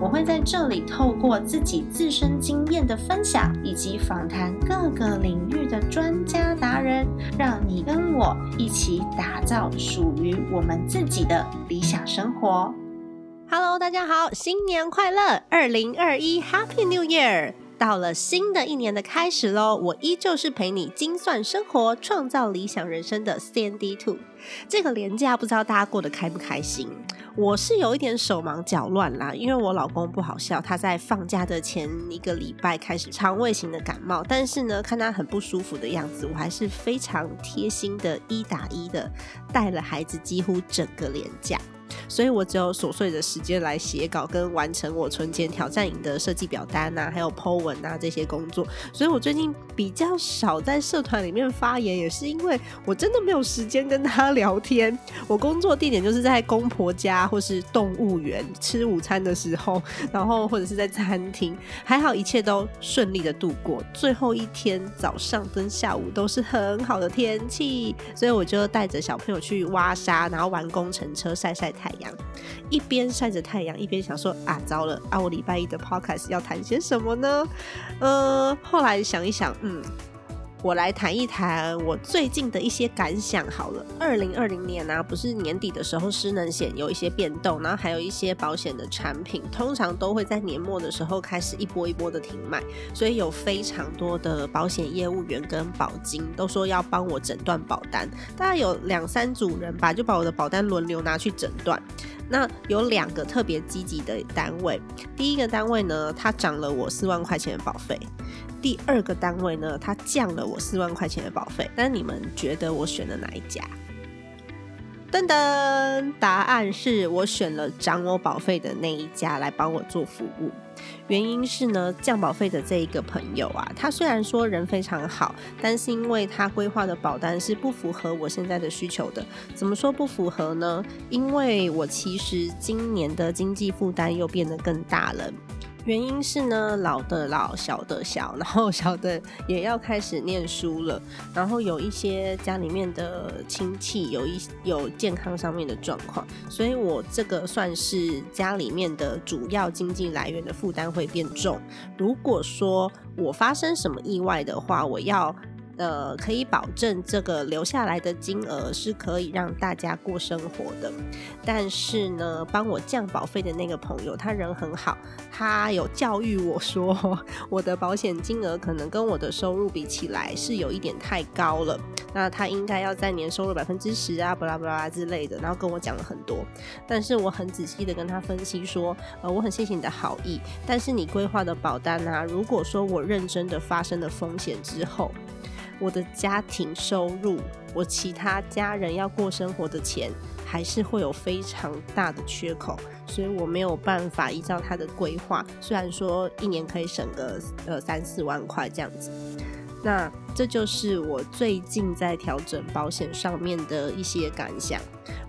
我会在这里透过自己自身经验的分享，以及访谈各个领域的专家达人，让你跟我一起打造属于我们自己的理想生活。Hello，大家好，新年快乐！二零二一 Happy New Year！到了新的一年的开始喽，我依旧是陪你精算生活、创造理想人生的 Sandy Two。这个年假不知道大家过得开不开心？我是有一点手忙脚乱啦，因为我老公不好笑，他在放假的前一个礼拜开始肠胃型的感冒，但是呢，看他很不舒服的样子，我还是非常贴心的一打一的带了孩子几乎整个年假。所以我只有琐碎的时间来写稿跟完成我存钱挑战营的设计表单啊，还有 Po 文啊这些工作。所以我最近比较少在社团里面发言，也是因为我真的没有时间跟他聊天。我工作地点就是在公婆家或是动物园吃午餐的时候，然后或者是在餐厅。还好一切都顺利的度过，最后一天早上跟下午都是很好的天气，所以我就带着小朋友去挖沙，然后玩工程车晒晒太太阳。一边晒着太阳，一边想说啊，糟了啊，我礼拜一的 podcast 要谈些什么呢？呃，后来想一想，嗯。我来谈一谈我最近的一些感想好了。二零二零年啊，不是年底的时候，失能险有一些变动，然后还有一些保险的产品，通常都会在年末的时候开始一波一波的停卖，所以有非常多的保险业务员跟保金都说要帮我诊断保单，大概有两三组人吧，就把我的保单轮流拿去诊断。那有两个特别积极的单位，第一个单位呢，它涨了我四万块钱的保费；第二个单位呢，它降了我四万块钱的保费。但你们觉得我选了哪一家？噔噔，答案是我选了涨我保费的那一家来帮我做服务。原因是呢，降保费的这一个朋友啊，他虽然说人非常好，但是因为他规划的保单是不符合我现在的需求的。怎么说不符合呢？因为我其实今年的经济负担又变得更大了。原因是呢，老的老，小的小，然后小的也要开始念书了，然后有一些家里面的亲戚有一有健康上面的状况，所以我这个算是家里面的主要经济来源的负担会变重。如果说我发生什么意外的话，我要。呃，可以保证这个留下来的金额是可以让大家过生活的，但是呢，帮我降保费的那个朋友，他人很好，他有教育我说，我的保险金额可能跟我的收入比起来是有一点太高了，那他应该要在年收入百分之十啊，巴拉巴拉之类的，然后跟我讲了很多，但是我很仔细的跟他分析说，呃，我很谢谢你的好意，但是你规划的保单啊，如果说我认真的发生了风险之后。我的家庭收入，我其他家人要过生活的钱，还是会有非常大的缺口，所以我没有办法依照他的规划。虽然说一年可以省个呃三四万块这样子，那这就是我最近在调整保险上面的一些感想。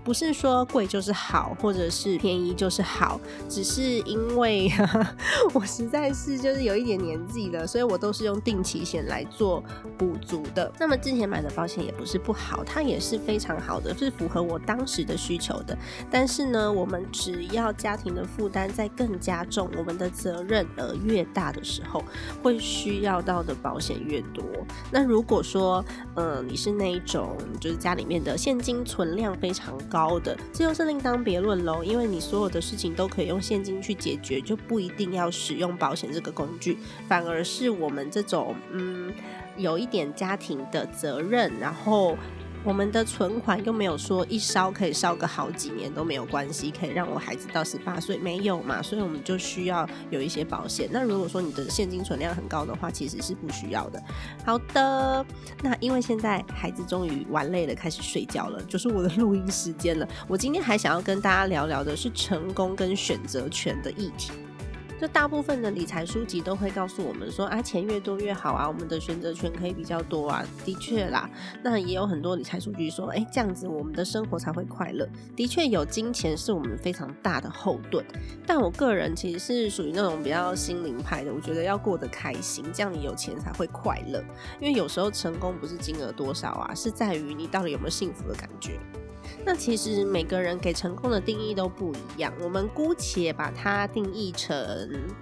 不是说贵就是好，或者是便宜就是好，只是因为 我实在是就是有一点年纪了，所以我都是用定期险来做补足的。那么之前买的保险也不是不好，它也是非常好的，是符合我当时的需求的。但是呢，我们只要家庭的负担在更加重，我们的责任呃越大的时候，会需要到的保险越多。那如果说呃你是那一种就是家里面的现金存量非常常。高的，这又是另当别论喽。因为你所有的事情都可以用现金去解决，就不一定要使用保险这个工具。反而是我们这种嗯，有一点家庭的责任，然后我们的存款又没有说一烧可以烧个好几年都没有关系，可以让我孩子到十八岁没有嘛？所以我们就需要有一些保险。那如果说你的现金存量很高的话，其实是不需要的。好的，那因为现在孩子终于玩累了，开始睡觉了，就是我的录音时间了。我今天还想要跟大家聊聊的是成功跟选择权的议题。就大部分的理财书籍都会告诉我们说啊，钱越多越好啊，我们的选择权可以比较多啊。的确啦，那也有很多理财书籍说，哎，这样子我们的生活才会快乐。的确有金钱是我们非常大的后盾，但我个人其实是属于那种比较心灵派的，我觉得要过得开心，这样你有钱才会快乐。因为有时候成功不是金额多少啊，是在于你到底有没有幸福的感觉。那其实每个人给成功的定义都不一样，我们姑且把它定义成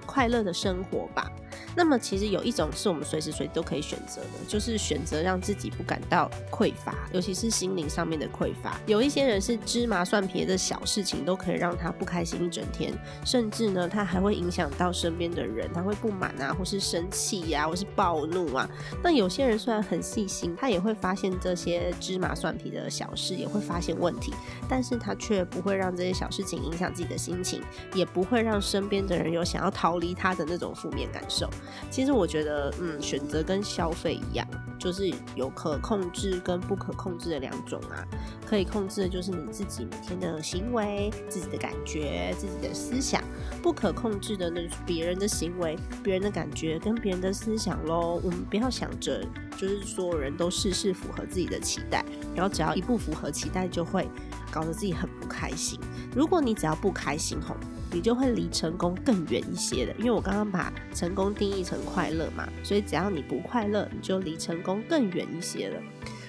快乐的生活吧。那么其实有一种是我们随时随地都可以选择的，就是选择让自己不感到匮乏，尤其是心灵上面的匮乏。有一些人是芝麻蒜皮的小事情都可以让他不开心一整天，甚至呢，他还会影响到身边的人，他会不满啊，或是生气呀，或是暴怒啊。那有些人虽然很细心，他也会发现这些芝麻蒜皮的小事，也会发现问题，但是他却不会让这些小事情影响自己的心情，也不会让身边的人有想要逃离他的那种负面感受。其实我觉得，嗯，选择跟消费一样，就是有可控制跟不可控制的两种啊。可以控制的就是你自己每天的行为、自己的感觉、自己的思想；不可控制的那是别人的行为、别人的感觉跟别人的思想喽。我们不要想着就是所有人都事事符合自己的期待，然后只要一不符合期待，就会搞得自己很不开心。如果你只要不开心吼。你就会离成功更远一些的，因为我刚刚把成功定义成快乐嘛，所以只要你不快乐，你就离成功更远一些了。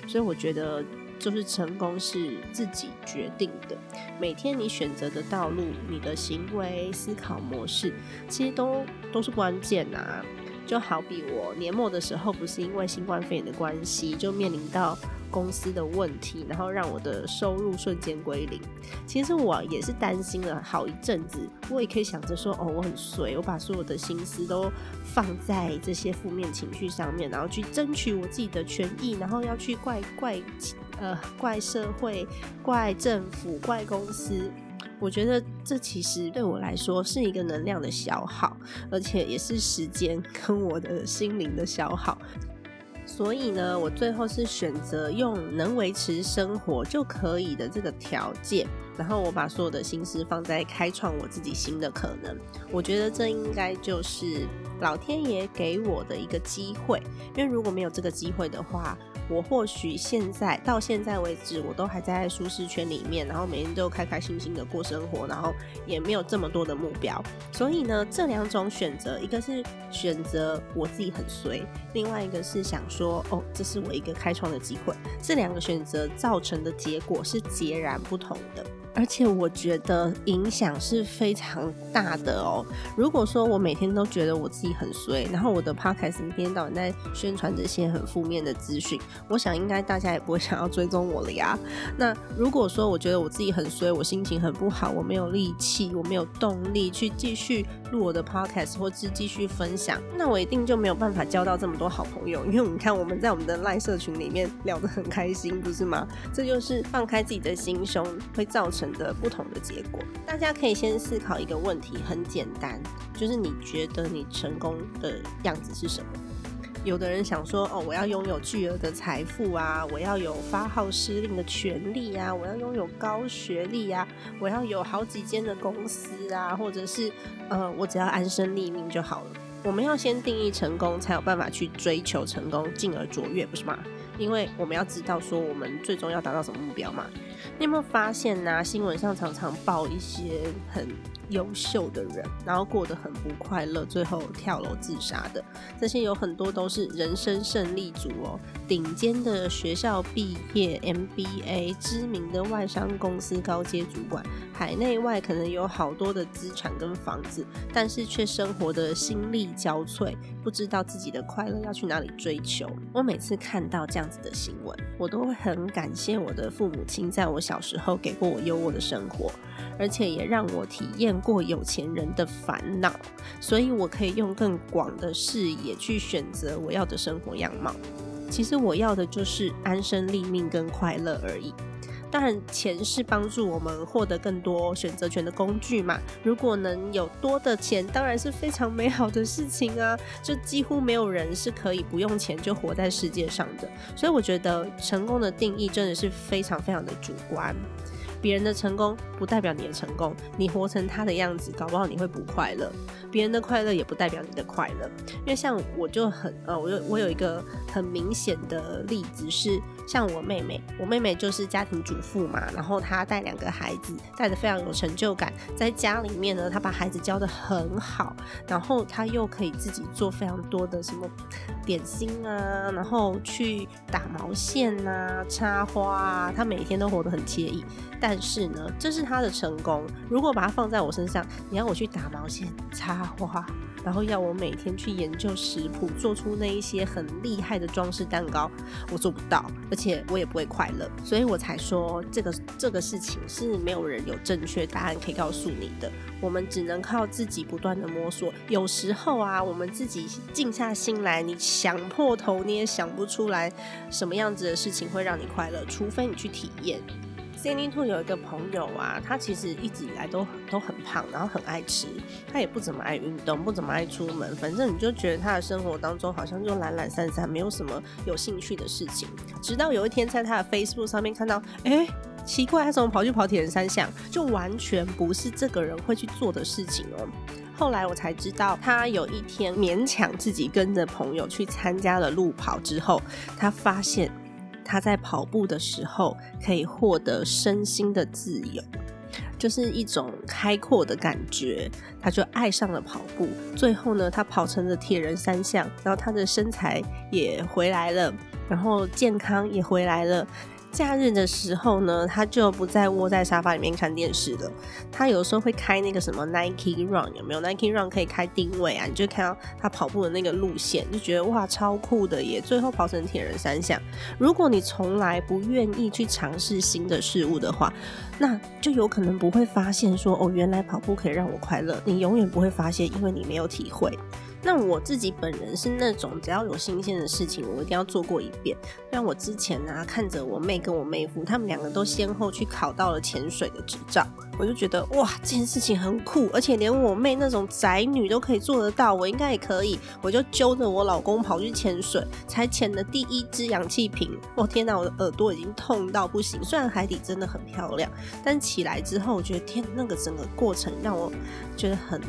所以我觉得，就是成功是自己决定的。每天你选择的道路、你的行为、思考模式，其实都都是关键呐。就好比我年末的时候，不是因为新冠肺炎的关系，就面临到。公司的问题，然后让我的收入瞬间归零。其实我也是担心了好一阵子。我也可以想着说，哦，我很衰，我把所有的心思都放在这些负面情绪上面，然后去争取我自己的权益，然后要去怪怪呃怪社会、怪政府、怪公司。我觉得这其实对我来说是一个能量的消耗，而且也是时间跟我的心灵的消耗。所以呢，我最后是选择用能维持生活就可以的这个条件，然后我把所有的心思放在开创我自己新的可能。我觉得这应该就是老天爷给我的一个机会，因为如果没有这个机会的话。我或许现在到现在为止，我都还在舒适圈里面，然后每天都开开心心的过生活，然后也没有这么多的目标。所以呢，这两种选择，一个是选择我自己很随，另外一个是想说，哦，这是我一个开创的机会。这两个选择造成的结果是截然不同的。而且我觉得影响是非常大的哦。如果说我每天都觉得我自己很衰，然后我的 podcast 一天到晚在宣传这些很负面的资讯，我想应该大家也不会想要追踪我了呀。那如果说我觉得我自己很衰，我心情很不好，我没有力气，我没有动力去继续录我的 podcast 或是继续分享，那我一定就没有办法交到这么多好朋友。因为你看我们在我们的赖社群里面聊得很开心，不是吗？这就是放开自己的心胸会造成。的不同的结果，大家可以先思考一个问题，很简单，就是你觉得你成功的样子是什么？有的人想说，哦，我要拥有巨额的财富啊，我要有发号施令的权利啊，我要拥有高学历啊，我要有好几间的公司啊，或者是，呃，我只要安身立命就好了。我们要先定义成功，才有办法去追求成功，进而卓越，不是吗？因为我们要知道说，我们最终要达到什么目标嘛。你有没有发现呢？新闻上常常报一些很优秀的人，然后过得很不快乐，最后跳楼自杀的。这些有很多都是人生胜利组哦，顶尖的学校毕业，MBA，知名的外商公司高阶主管，海内外可能有好多的资产跟房子，但是却生活的心力交瘁，不知道自己的快乐要去哪里追求。我每次看到这样子的新闻，我都会很感谢我的父母亲，在我。小时候给过我优渥的生活，而且也让我体验过有钱人的烦恼，所以我可以用更广的视野去选择我要的生活样貌。其实我要的就是安身立命跟快乐而已。当然，钱是帮助我们获得更多选择权的工具嘛。如果能有多的钱，当然是非常美好的事情啊。就几乎没有人是可以不用钱就活在世界上的。所以我觉得成功的定义真的是非常非常的主观。别人的成功不代表你的成功，你活成他的样子，搞不好你会不快乐。别人的快乐也不代表你的快乐，因为像我就很呃，我有我有一个很明显的例子是，像我妹妹，我妹妹就是家庭主妇嘛，然后她带两个孩子，带的非常有成就感，在家里面呢，她把孩子教的很好，然后她又可以自己做非常多的什么点心啊，然后去打毛线啊、插花啊，她每天都活得很惬意。但是呢，这是她的成功。如果把它放在我身上，你要我去打毛线、插花，然后要我每天去研究食谱，做出那一些很厉害的装饰蛋糕，我做不到，而且我也不会快乐。所以我才说，这个这个事情是没有人有正确答案可以告诉你的，我们只能靠自己不断的摸索。有时候啊，我们自己静下心来，你想破头你也想不出来什么样子的事情会让你快乐，除非你去体验。Cindy Two 有一个朋友啊，他其实一直以来都都很胖，然后很爱吃，他也不怎么爱运动，不怎么爱出门，反正你就觉得他的生活当中好像就懒懒散散，没有什么有兴趣的事情。直到有一天在他的 Facebook 上面看到，哎，奇怪，他怎么跑去跑铁人三项？就完全不是这个人会去做的事情哦。后来我才知道，他有一天勉强自己跟着朋友去参加了路跑之后，他发现。他在跑步的时候可以获得身心的自由，就是一种开阔的感觉。他就爱上了跑步，最后呢，他跑成了铁人三项，然后他的身材也回来了，然后健康也回来了。假日的时候呢，他就不再窝在沙发里面看电视了。他有时候会开那个什么 Nike Run，有没有 Nike Run 可以开定位啊？你就看到他跑步的那个路线，就觉得哇，超酷的耶！最后跑成铁人三项。如果你从来不愿意去尝试新的事物的话，那就有可能不会发现说哦，原来跑步可以让我快乐。你永远不会发现，因为你没有体会。那我自己本人是那种只要有新鲜的事情，我一定要做过一遍。像我之前啊，看着我妹跟我妹夫，他们两个都先后去考到了潜水的执照，我就觉得哇，这件事情很酷，而且连我妹那种宅女都可以做得到，我应该也可以。我就揪着我老公跑去潜水，才潜的第一支氧气瓶，我天哪，我的耳朵已经痛到不行。虽然海底真的很漂亮，但起来之后，我觉得天，那个整个过程让我觉得很。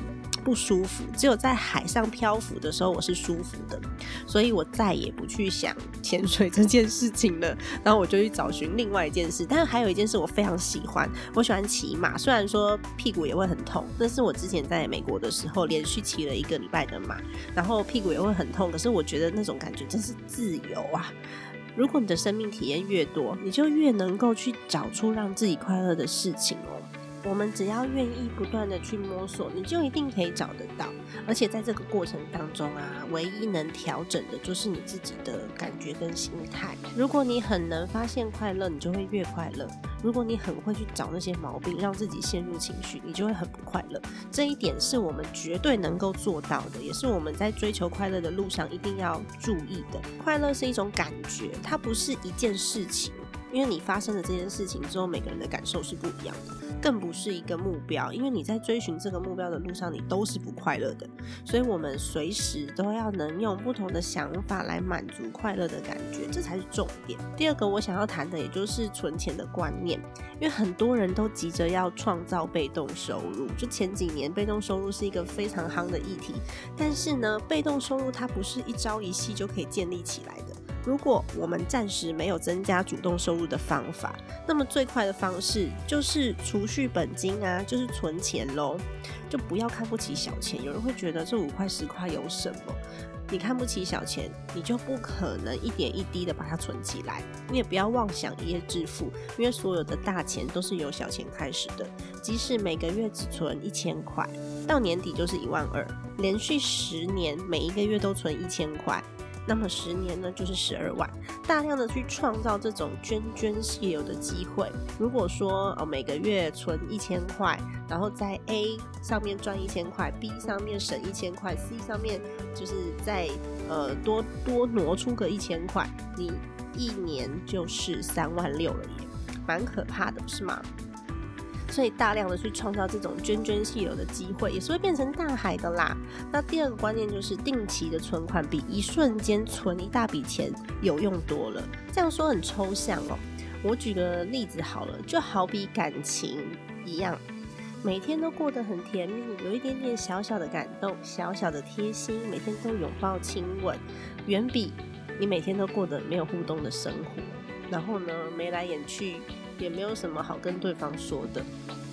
不舒服，只有在海上漂浮的时候我是舒服的，所以我再也不去想潜水这件事情了。然后我就去找寻另外一件事，但是还有一件事我非常喜欢，我喜欢骑马。虽然说屁股也会很痛，但是我之前在美国的时候连续骑了一个礼拜的马，然后屁股也会很痛，可是我觉得那种感觉真是自由啊！如果你的生命体验越多，你就越能够去找出让自己快乐的事情哦。我们只要愿意不断的去摸索，你就一定可以找得到。而且在这个过程当中啊，唯一能调整的就是你自己的感觉跟心态。如果你很能发现快乐，你就会越快乐；如果你很会去找那些毛病，让自己陷入情绪，你就会很不快乐。这一点是我们绝对能够做到的，也是我们在追求快乐的路上一定要注意的。快乐是一种感觉，它不是一件事情。因为你发生了这件事情之后，每个人的感受是不一样的，更不是一个目标。因为你在追寻这个目标的路上，你都是不快乐的。所以，我们随时都要能用不同的想法来满足快乐的感觉，这才是重点。第二个，我想要谈的也就是存钱的观念，因为很多人都急着要创造被动收入。就前几年，被动收入是一个非常夯的议题，但是呢，被动收入它不是一朝一夕就可以建立起来的。如果我们暂时没有增加主动收入的方法，那么最快的方式就是储蓄本金啊，就是存钱喽。就不要看不起小钱。有人会觉得这五块十块有什么？你看不起小钱，你就不可能一点一滴的把它存起来。你也不要妄想一夜致富，因为所有的大钱都是由小钱开始的。即使每个月只存一千块，到年底就是一万二，连续十年每一个月都存一千块。那么十年呢，就是十二万，大量的去创造这种涓涓细流的机会。如果说哦每个月存一千块，然后在 A 上面赚一千块，B 上面省一千块，C 上面就是在呃多多挪出个一千块，你一年就是三万六了耶，蛮可怕的，不是吗？所以大量的去创造这种涓涓细流的机会，也是会变成大海的啦。那第二个观念就是，定期的存款比一瞬间存一大笔钱有用多了。这样说很抽象哦。我举个例子好了，就好比感情一样，每天都过得很甜蜜，有一点点小小的感动，小小的贴心，每天都拥抱亲吻，远比你每天都过得没有互动的生活，然后呢眉来眼去，也没有什么好跟对方说的。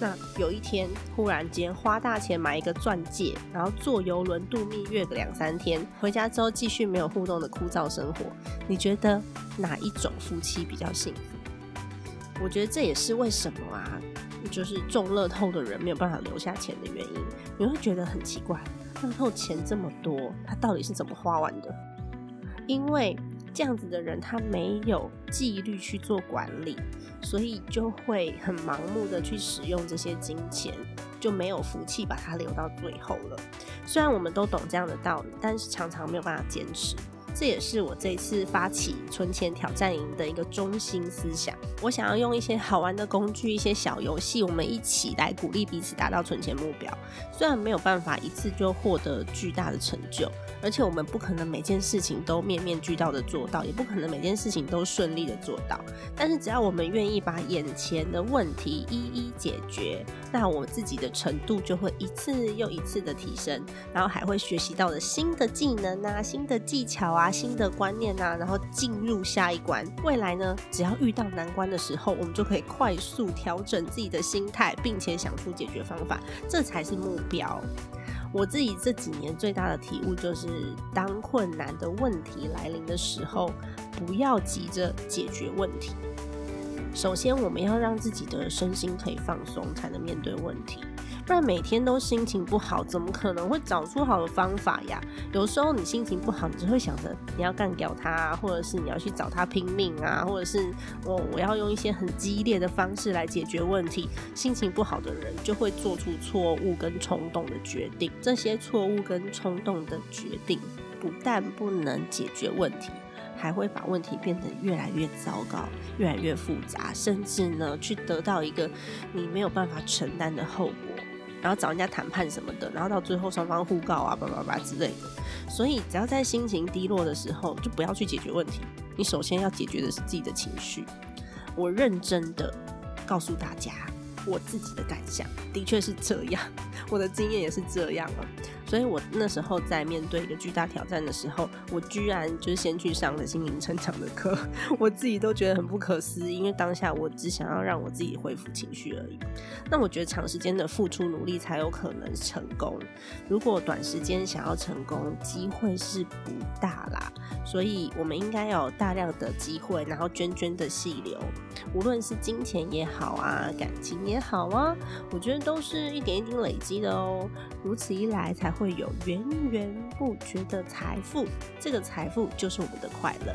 那有一天忽然间花大钱买一个钻戒，然后坐游轮度蜜月个两三天，回家之后继续没有互动的枯燥生活，你觉得哪一种夫妻比较幸福？我觉得这也是为什么啊，就是中乐透的人没有办法留下钱的原因。你会觉得很奇怪，乐透钱这么多，他到底是怎么花完的？因为这样子的人，他没有纪律去做管理，所以就会很盲目的去使用这些金钱，就没有福气把它留到最后了。虽然我们都懂这样的道理，但是常常没有办法坚持。这也是我这次发起存钱挑战营的一个中心思想。我想要用一些好玩的工具、一些小游戏，我们一起来鼓励彼此达到存钱目标。虽然没有办法一次就获得巨大的成就，而且我们不可能每件事情都面面俱到的做到，也不可能每件事情都顺利的做到。但是只要我们愿意把眼前的问题一一解决，那我自己的程度就会一次又一次的提升，然后还会学习到的新的技能啊、新的技巧啊。新的观念啊，然后进入下一关。未来呢，只要遇到难关的时候，我们就可以快速调整自己的心态，并且想出解决方法，这才是目标。我自己这几年最大的体悟就是，当困难的问题来临的时候，不要急着解决问题。首先，我们要让自己的身心可以放松，才能面对问题。不然每天都心情不好，怎么可能会找出好的方法呀？有时候你心情不好，你就会想着你要干掉他，或者是你要去找他拼命啊，或者是我我要用一些很激烈的方式来解决问题。心情不好的人就会做出错误跟冲动的决定，这些错误跟冲动的决定不但不能解决问题。还会把问题变得越来越糟糕，越来越复杂，甚至呢，去得到一个你没有办法承担的后果，然后找人家谈判什么的，然后到最后双方互告啊，叭叭叭之类的。所以，只要在心情低落的时候，就不要去解决问题。你首先要解决的是自己的情绪。我认真的告诉大家，我自己的感想的确是这样，我的经验也是这样了。所以我那时候在面对一个巨大挑战的时候，我居然就是先去上了心灵成长的课，我自己都觉得很不可思议，因为当下我只想要让我自己恢复情绪而已。那我觉得长时间的付出努力才有可能成功，如果短时间想要成功，机会是不大啦。所以我们应该有大量的机会，然后涓涓的细流，无论是金钱也好啊，感情也好啊，我觉得都是一点一点累积的哦。如此一来才会。会有源源不绝的财富，这个财富就是我们的快乐。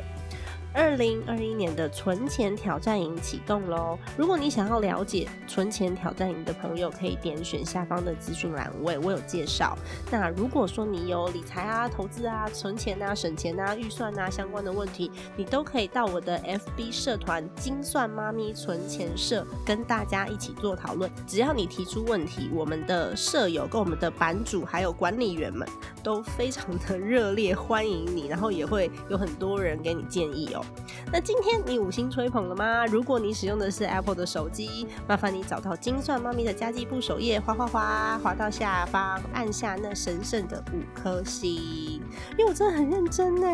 二零二一年的存钱挑战营启动喽！如果你想要了解存钱挑战营的朋友，可以点选下方的资讯栏位，我有介绍。那如果说你有理财啊、投资啊、存钱啊、省钱啊、预算啊相关的问题，你都可以到我的 FB 社团“精算妈咪存钱社”跟大家一起做讨论。只要你提出问题，我们的舍友跟我们的版主还有管理员们都非常的热烈欢迎你，然后也会有很多人给你建议哦。那今天你五星吹捧了吗？如果你使用的是 Apple 的手机，麻烦你找到金算妈咪的家计部首页，滑滑滑滑到下方，按下那神圣的五颗星，因为我真的很认真呢。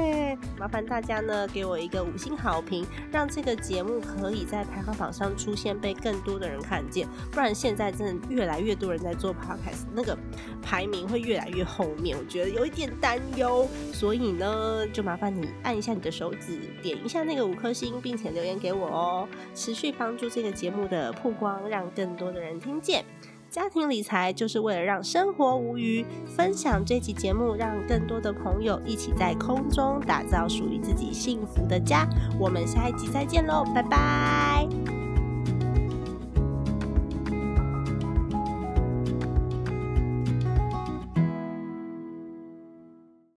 麻烦大家呢给我一个五星好评，让这个节目可以在排行榜上出现，被更多的人看见。不然现在真的越来越多人在做 Podcast，那个排名会越来越后面，我觉得有一点担忧。所以呢，就麻烦你按一下你的手指，点。一下那个五颗星，并且留言给我哦，持续帮助这个节目的曝光，让更多的人听见。家庭理财就是为了让生活无虞，分享这期节目，让更多的朋友一起在空中打造属于自己幸福的家。我们下一集再见喽，拜拜。